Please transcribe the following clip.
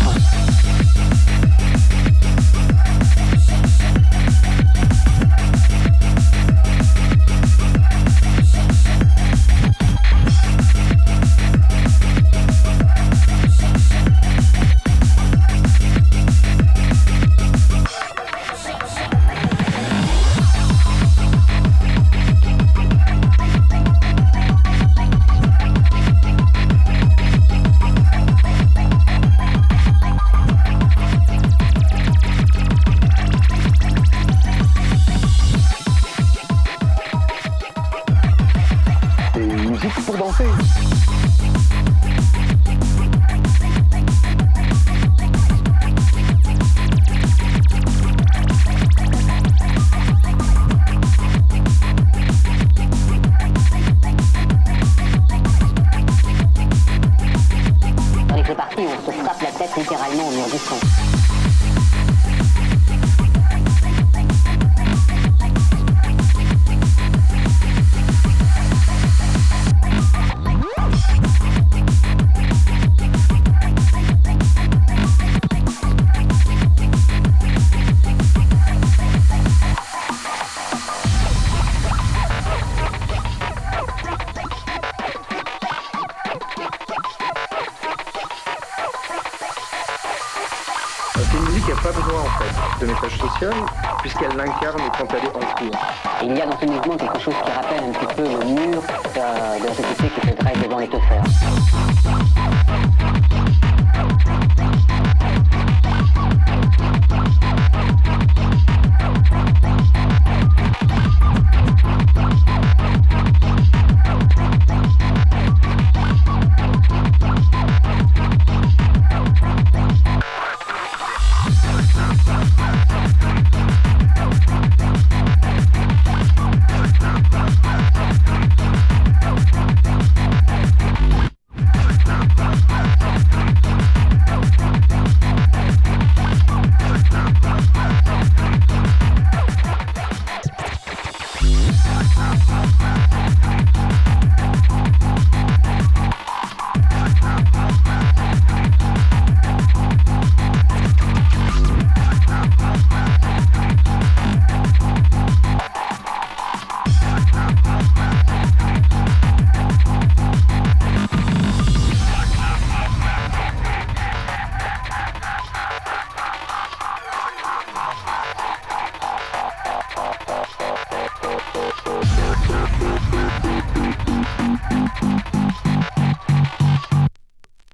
아! C'est une musique qui n'a pas besoin en fait de message social puisqu'elle l'incarne quand elle est en cours. Il y a dans ce mouvement quelque chose qui rappelle un petit peu le mur euh, de la société qui se dresse devant les teufeurs.